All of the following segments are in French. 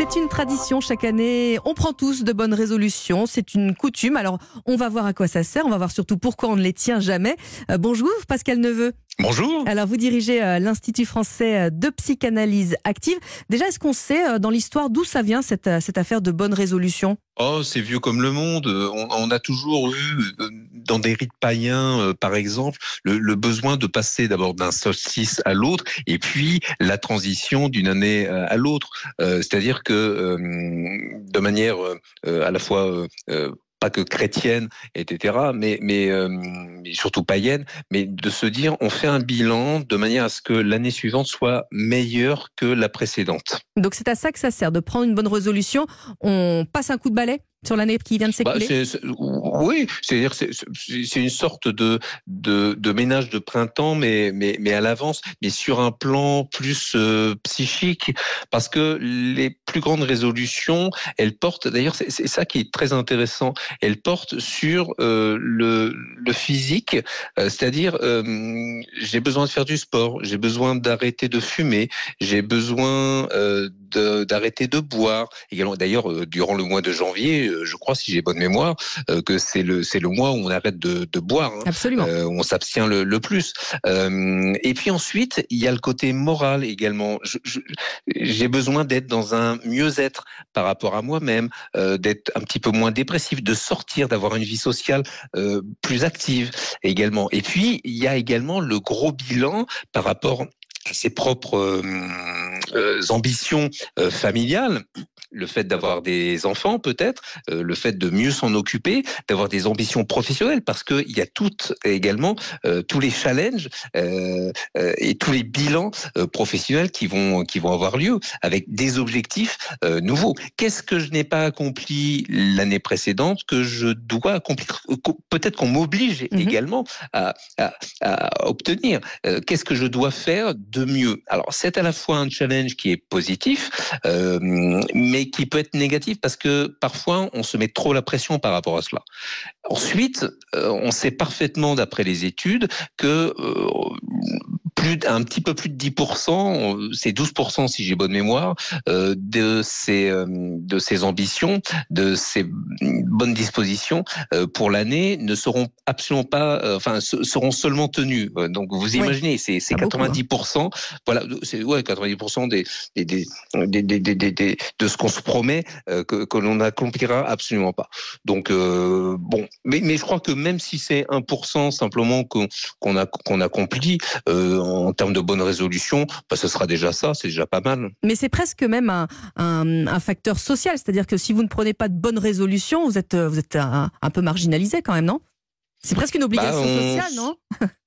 C'est une tradition chaque année. On prend tous de bonnes résolutions. C'est une coutume. Alors, on va voir à quoi ça sert. On va voir surtout pourquoi on ne les tient jamais. Euh, bonjour, Pascal Neveu. Bonjour. Alors, vous dirigez euh, l'Institut français euh, de psychanalyse active. Déjà, est-ce qu'on sait dans l'histoire d'où ça vient cette, cette affaire de bonnes résolutions? Oh, c'est vieux comme le monde. On, a toujours eu, dans des rites païens, par exemple, le, besoin de passer d'abord d'un solstice à l'autre, et puis la transition d'une année à l'autre. C'est-à-dire que de manière à la fois pas que chrétienne, etc., mais, mais, surtout païenne, mais de se dire on fait un bilan de manière à ce que l'année suivante soit meilleure que la précédente. Donc c'est à ça que ça sert, de prendre une bonne résolution. On passe un coup de balai? Sur l'année qui vient de bah, s'écouler Oui, c'est-à-dire c'est une sorte de, de, ménage de printemps, mais, mais, mais à l'avance, mais sur un plan plus euh, psychique, parce que les plus grandes résolutions, elles portent, d'ailleurs c'est ça qui est très intéressant, elles portent sur euh, le, le physique, euh, c'est-à-dire j'ai besoin de faire du sport, j'ai besoin d'arrêter de fumer, j'ai besoin d'arrêter de, boire. D'ailleurs, durant le mois de janvier, je crois, si j'ai bonne mémoire, euh, que c'est le c'est le mois où on arrête de, boire, hein. Absolument. Euh, on s'abstient le, plus. et puis ensuite, il y a le côté moral également. J'ai besoin d'être dans un mieux-être par rapport à moi-même, d'être un petit peu moins dépressif, de sortir, d'avoir une vie sociale plus active également. Et puis, il y a également le gros bilan par rapport à ses propres ambitions familiales le fait d'avoir des enfants peut-être, euh, le fait de mieux s'en occuper, d'avoir des ambitions professionnelles, parce qu'il y a toutes également euh, tous les challenges euh, et tous les bilans professionnels qui vont qui vont avoir lieu avec des objectifs nouveaux. Qu'est-ce que je n'ai pas accompli l'année précédente que je dois accomplir Peut-être qu'on m'oblige mhm. également à, à, à obtenir. Qu'est-ce que je dois faire de mieux? Alors c'est à la fois un challenge qui est positif, mais qui peut être négatif parce que parfois on se met trop la pression par rapport à cela. Ensuite, euh, on sait parfaitement d'après les études que euh, plus, un petit peu plus de 10%, c'est 12% si j'ai bonne mémoire, euh, de ces euh, de ces ambitions, de ces bonnes dispositions euh, pour l'année ne seront absolument pas, enfin seront seulement tenues. Donc vous imaginez, c'est 90%, hein. voilà, c'est ouais 90% des des, des, des, des, de ce qu'on se promet que, que l'on n'accomplira absolument pas. Donc bon, mais mais je crois que même si c'est 1% simplement qu'on qu'on a qu'on accomplit en termes de bonnes résolutions, bah, ce sera déjà ça, c'est déjà pas mal. Mais c'est presque même un, facteur social, c'est-à-dire que si vous ne prenez pas de bonnes résolutions, vous êtes, vous êtes un peu marginalisé quand même, non? C'est presque une obligation bah, sociale, non?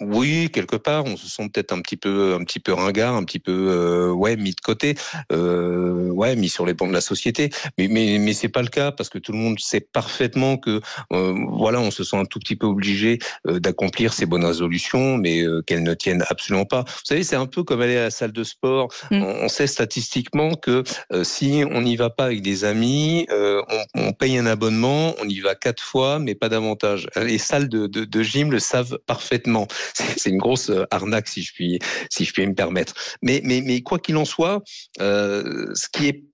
Oui, quelque part, on se sent peut-être un petit peu, un petit peu ringard, un petit peu, euh, ouais, mis de côté, euh, ouais, mis sur les bancs de la société. Mais, mais, mais c'est pas le cas parce que tout le monde sait parfaitement que, euh, voilà, on se sent un tout petit peu obligé d'accomplir ces bonnes résolutions, mais qu'elles ne tiennent absolument pas. Vous savez, c'est un peu comme aller à la salle de sport. Mm. On, sait statistiquement que si on n'y va pas avec des amis, on, on, paye un abonnement, on y va quatre fois, mais pas davantage. Les salles de de, gym le savent parfaitement. C'est une grosse euh, arnaque, si je puis, si je puis me permettre. Mais, mais, mais quoi qu'il en soit, euh, ce qui est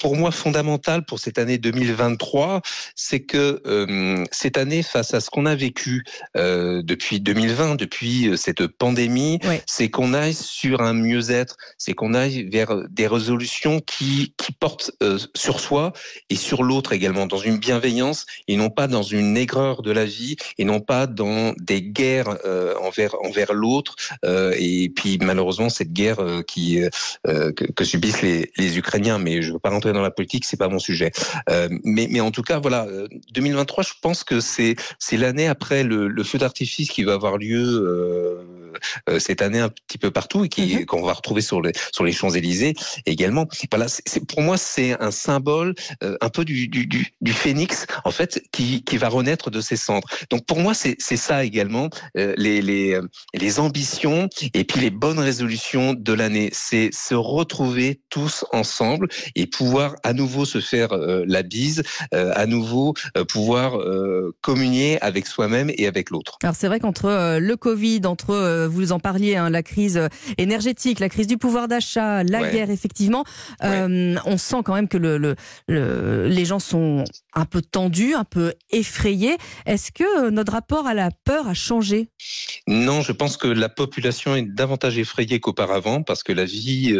pour moi fondamental pour cette année 2023, c'est que euh, cette année, face à ce qu'on a vécu euh, depuis 2020, depuis euh, cette pandémie, c'est qu'on aille sur un mieux-être, c'est qu'on aille vers des résolutions qui, qui portent sur soi et sur l'autre également, dans une bienveillance et non pas dans une aigreur de la vie et non pas dans des guerres envers envers l'autre. et puis malheureusement cette guerre qui que, que, subissent les, les Ukrainiens, mais je veux pas rentrer dans la politique, c'est pas mon sujet. Euh, mais, mais en tout cas, voilà, 2023, euh, je pense que c'est l'année après le, feu d'artifice qui va avoir lieu euh, cette année un petit peu partout et qui mhm. qu'on va retrouver sur les sur les Champs Élysées également. Voilà, c'est pour moi c'est un symbole euh, un peu du, du, du, du, phénix en fait qui, qui va renaître de ses cendres. Donc pour moi c'est c'est ça également euh, les les les ambitions et puis les bonnes résolutions de l'année. C'est se retrouver tous ensemble et pouvoir à nouveau se faire la bise, à nouveau pouvoir communier avec soi-même et avec l'autre. Alors c'est vrai qu'entre le Covid, entre vous en parliez, hein, la crise énergétique, la crise du pouvoir d'achat, la guerre, effectivement. on sent quand même que le, les gens sont un peu tendus, un peu effrayés. Est-ce que notre rapport à la peur a changé? Non, je pense que la population est davantage effrayée qu'auparavant parce que la vie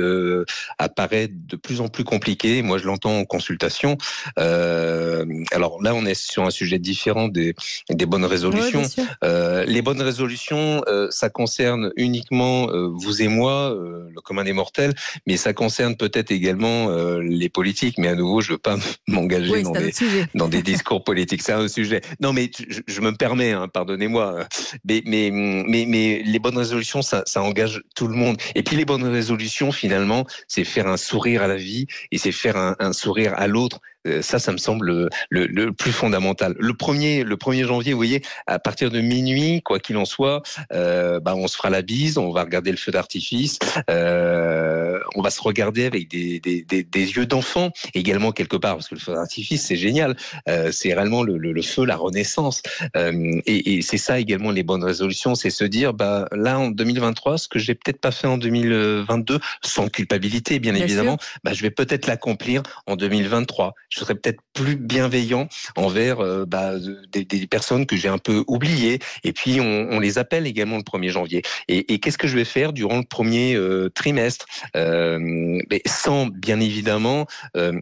apparaît de plus en plus compliquée. Moi, je l'entends en consultation. alors là, on est sur un sujet différent des, des bonnes résolutions. Euh, les bonnes résolutions, euh, ça concerne uniquement euh, vous et moi, le commun des mortels, mais ça concerne peut-être également les politiques. Mais à nouveau, je ne veux pas m'engager dans, des, dans des discours politiques. C'est un sujet. Non, mais je, me permets, hein, pardonnez-moi. Mais, mais, mais, mais, les bonnes résolutions, ça, ça engage tout le monde. Et puis les bonnes résolutions, finalement, c'est faire un sourire à la vie et c'est faire un, un sourire à l'autre. Euh, ça, ça me semble le, le, plus fondamental. Le premier, le 1er janvier, vous voyez, à partir de minuit, quoi qu'il en soit, euh, bah, on se fera la bise, on va regarder le feu d'artifice, euh, on va se regarder avec des, des, des, des yeux d'enfant également quelque part, parce que le feu d'artifice, c'est génial. Euh, c'est réellement le, le, feu, la renaissance. Euh, et, et c'est ça également les bonnes résolutions, c'est se dire, bah, là, en 2023, ce que j'ai peut-être pas fait en 2022, sans culpabilité, bien, évidemment, bah, je vais peut-être l'accomplir en 2023 je serais peut-être plus bienveillant envers euh, bah, des, des, personnes que j'ai un peu oubliées. Et puis, on, les appelle également le 1er janvier. Et, qu'est-ce que je vais faire durant le premier euh, trimestre? Euh, Sans, bien évidemment, euh,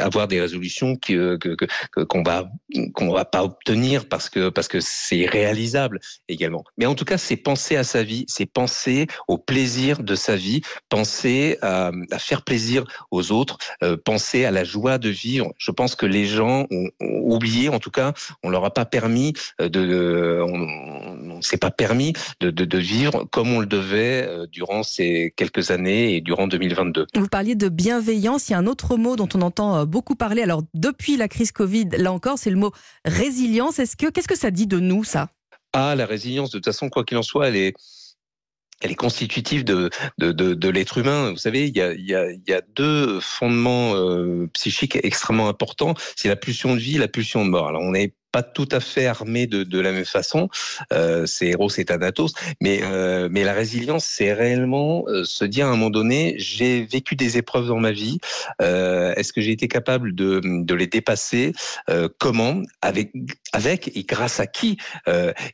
avoir des résolutions qu'on que, va qu'on va pas obtenir parce que parce que c'est réalisable également. Mais en tout cas, c'est penser à sa vie, c'est penser au plaisir de sa vie, penser à, à faire plaisir aux autres, penser à la joie de vivre. Je pense que les gens ont, oublié, en tout cas, on leur a pas permis euh, de, on, s'est pas permis de, de, de, vivre comme on le devait euh, durant ces quelques années et durant 2022. Vous parliez de bienveillance. Il y a un autre mot dont on entend euh, beaucoup parler. Alors depuis la crise Covid, là encore, c'est le mot résilience. Est-ce que qu'est-ce que ça dit de nous ça? Ah, la résilience. De toute façon, quoi qu'il en soit, elle est elle est constitutive de, de, de, de l'être humain. Vous savez, il y a, il y a, y a deux fondements euh, psychiques extrêmement importants. C'est la pulsion de vie et la pulsion de mort. Alors, on est pas tout à fait armé de, de la même façon. Euh, c'est héros, c'est Thanatos. Mais, euh, mais la résilience, c'est réellement euh, se dire à un moment donné, j'ai vécu des épreuves dans ma vie. Euh, est-ce que j'ai été capable de, de les dépasser? Comment? Avec, avec et grâce à qui?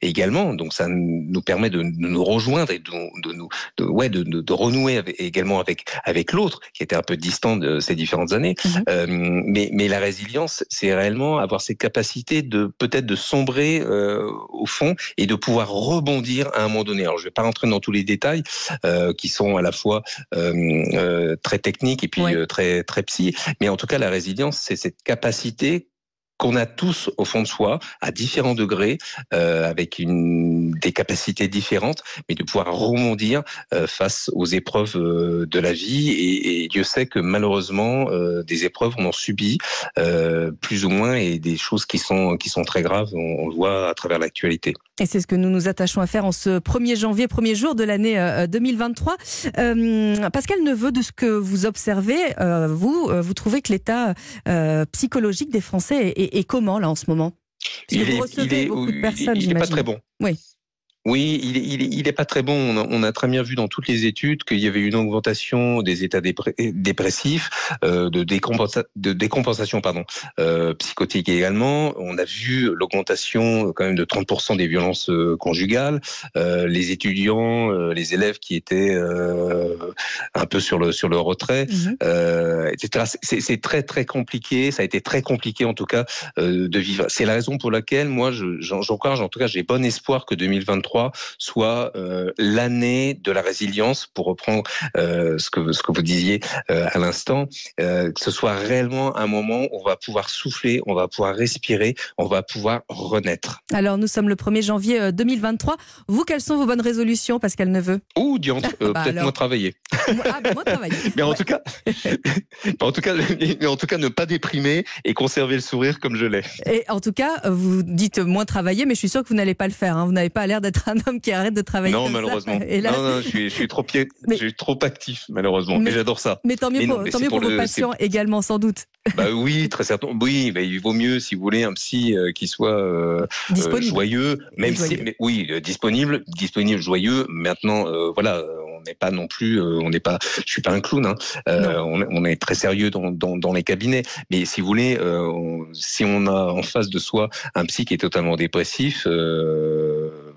Également Donc ça nous permet de, nous rejoindre et de, de nous, de, ouais, de, de, renouer avec, également avec avec l'autre qui était un peu distant de ces différentes années. Mmh. mais, mais la résilience, c'est réellement avoir cette capacité de peut-être de sombrer euh, au fond et de pouvoir rebondir à un moment donné. Alors je ne vais pas rentrer dans tous les détails euh, qui sont à la fois euh, très techniques et puis très très psy, mais en tout cas la résilience c'est cette capacité qu'on a tous au fond de soi, à différents degrés, euh, avec des capacités différentes, mais de pouvoir rebondir euh, face aux épreuves euh, de la vie. Et, Dieu sait que malheureusement, des épreuves, on en subit plus ou moins, et des choses qui sont, qui sont très graves, on le voit à travers l'actualité. Et c'est ce que nous nous attachons à faire en ce 1er janvier, premier jour de l'année 2023. Pascal Neveu, de ce que vous observez, vous, vous trouvez que l'état psychologique des Français est comment là en ce moment? Il est, il est, beaucoup de personnes, il n'est pas très bon. Oui. Oui, il est, il, est, pas très bon. On a, très bien vu dans toutes les études qu'il y avait une augmentation des états dépressifs, euh, de, décompensa de décompensation pardon, euh, psychotique également. On a vu l'augmentation quand même de 30% des violences euh, conjugales. Euh, les étudiants, euh, les élèves qui étaient euh, un peu sur le sur le retrait, mmh. etc. C'est très très compliqué. Ça a été très compliqué en tout cas de vivre. C'est la raison pour laquelle moi, j'encourage, en tout cas, j'ai bon espoir que 2023 soit euh, l'année de la résilience, pour reprendre euh, ce, que, ce que vous disiez euh, à l'instant, que ce soit réellement un moment où on va pouvoir souffler, on va pouvoir respirer, on va pouvoir renaître. Alors nous sommes le 1er janvier 2023. Vous, quelles sont vos bonnes résolutions, Pascal Neveu? Ouh, diantre, bah peut-être moins travailler. Ah, bah, moins travailler. mais en tout cas, en tout cas, mais en tout cas, ne pas déprimer et conserver le sourire comme je l'ai. Et en tout cas, vous dites moins travailler, mais je suis sûr que vous n'allez pas le faire. Hein. Vous n'avez pas l'air d'être un homme qui arrête de travailler. Non, malheureusement. non, non, je suis, je suis trop, pied, je suis trop actif, malheureusement. Mais, j'adore ça. Mais tant mieux pour, tant mieux pour vos patients également, sans doute. bah oui, très certainement. Oui, mais il vaut mieux, si vous voulez, un psy qui soit joyeux, même si, oui, disponible, disponible, joyeux. Maintenant, voilà, on n'est pas non plus, on n'est pas, je suis pas un clown. Hein. On, on, est très sérieux dans, dans, dans, les cabinets. Mais si vous voulez, si on a en face de soi un psy qui est totalement dépressif.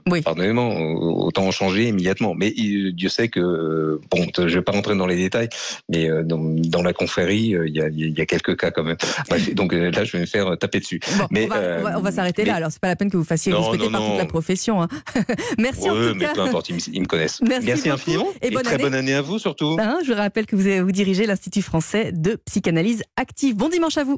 Oui. Pardonnez-moi, autant en changer immédiatement. Mais Dieu sait que, bon, je vais pas rentrer dans les détails, mais euh, dans, dans la confrérie, euh, il y, a, y, a, quelques cas quand même. donc euh, là, je vais me faire taper dessus. mais, on va, s'arrêter là. Alors, c'est pas la peine que vous fassiez respecter par toute la profession. Hein. Merci en tout mais peu importe, ils, me connaissent. Merci, infiniment. Et, bonne très année. bonne année à vous surtout. Hein, je rappelle que vous, vous dirigez l'Institut français de psychanalyse active. Bon dimanche à vous.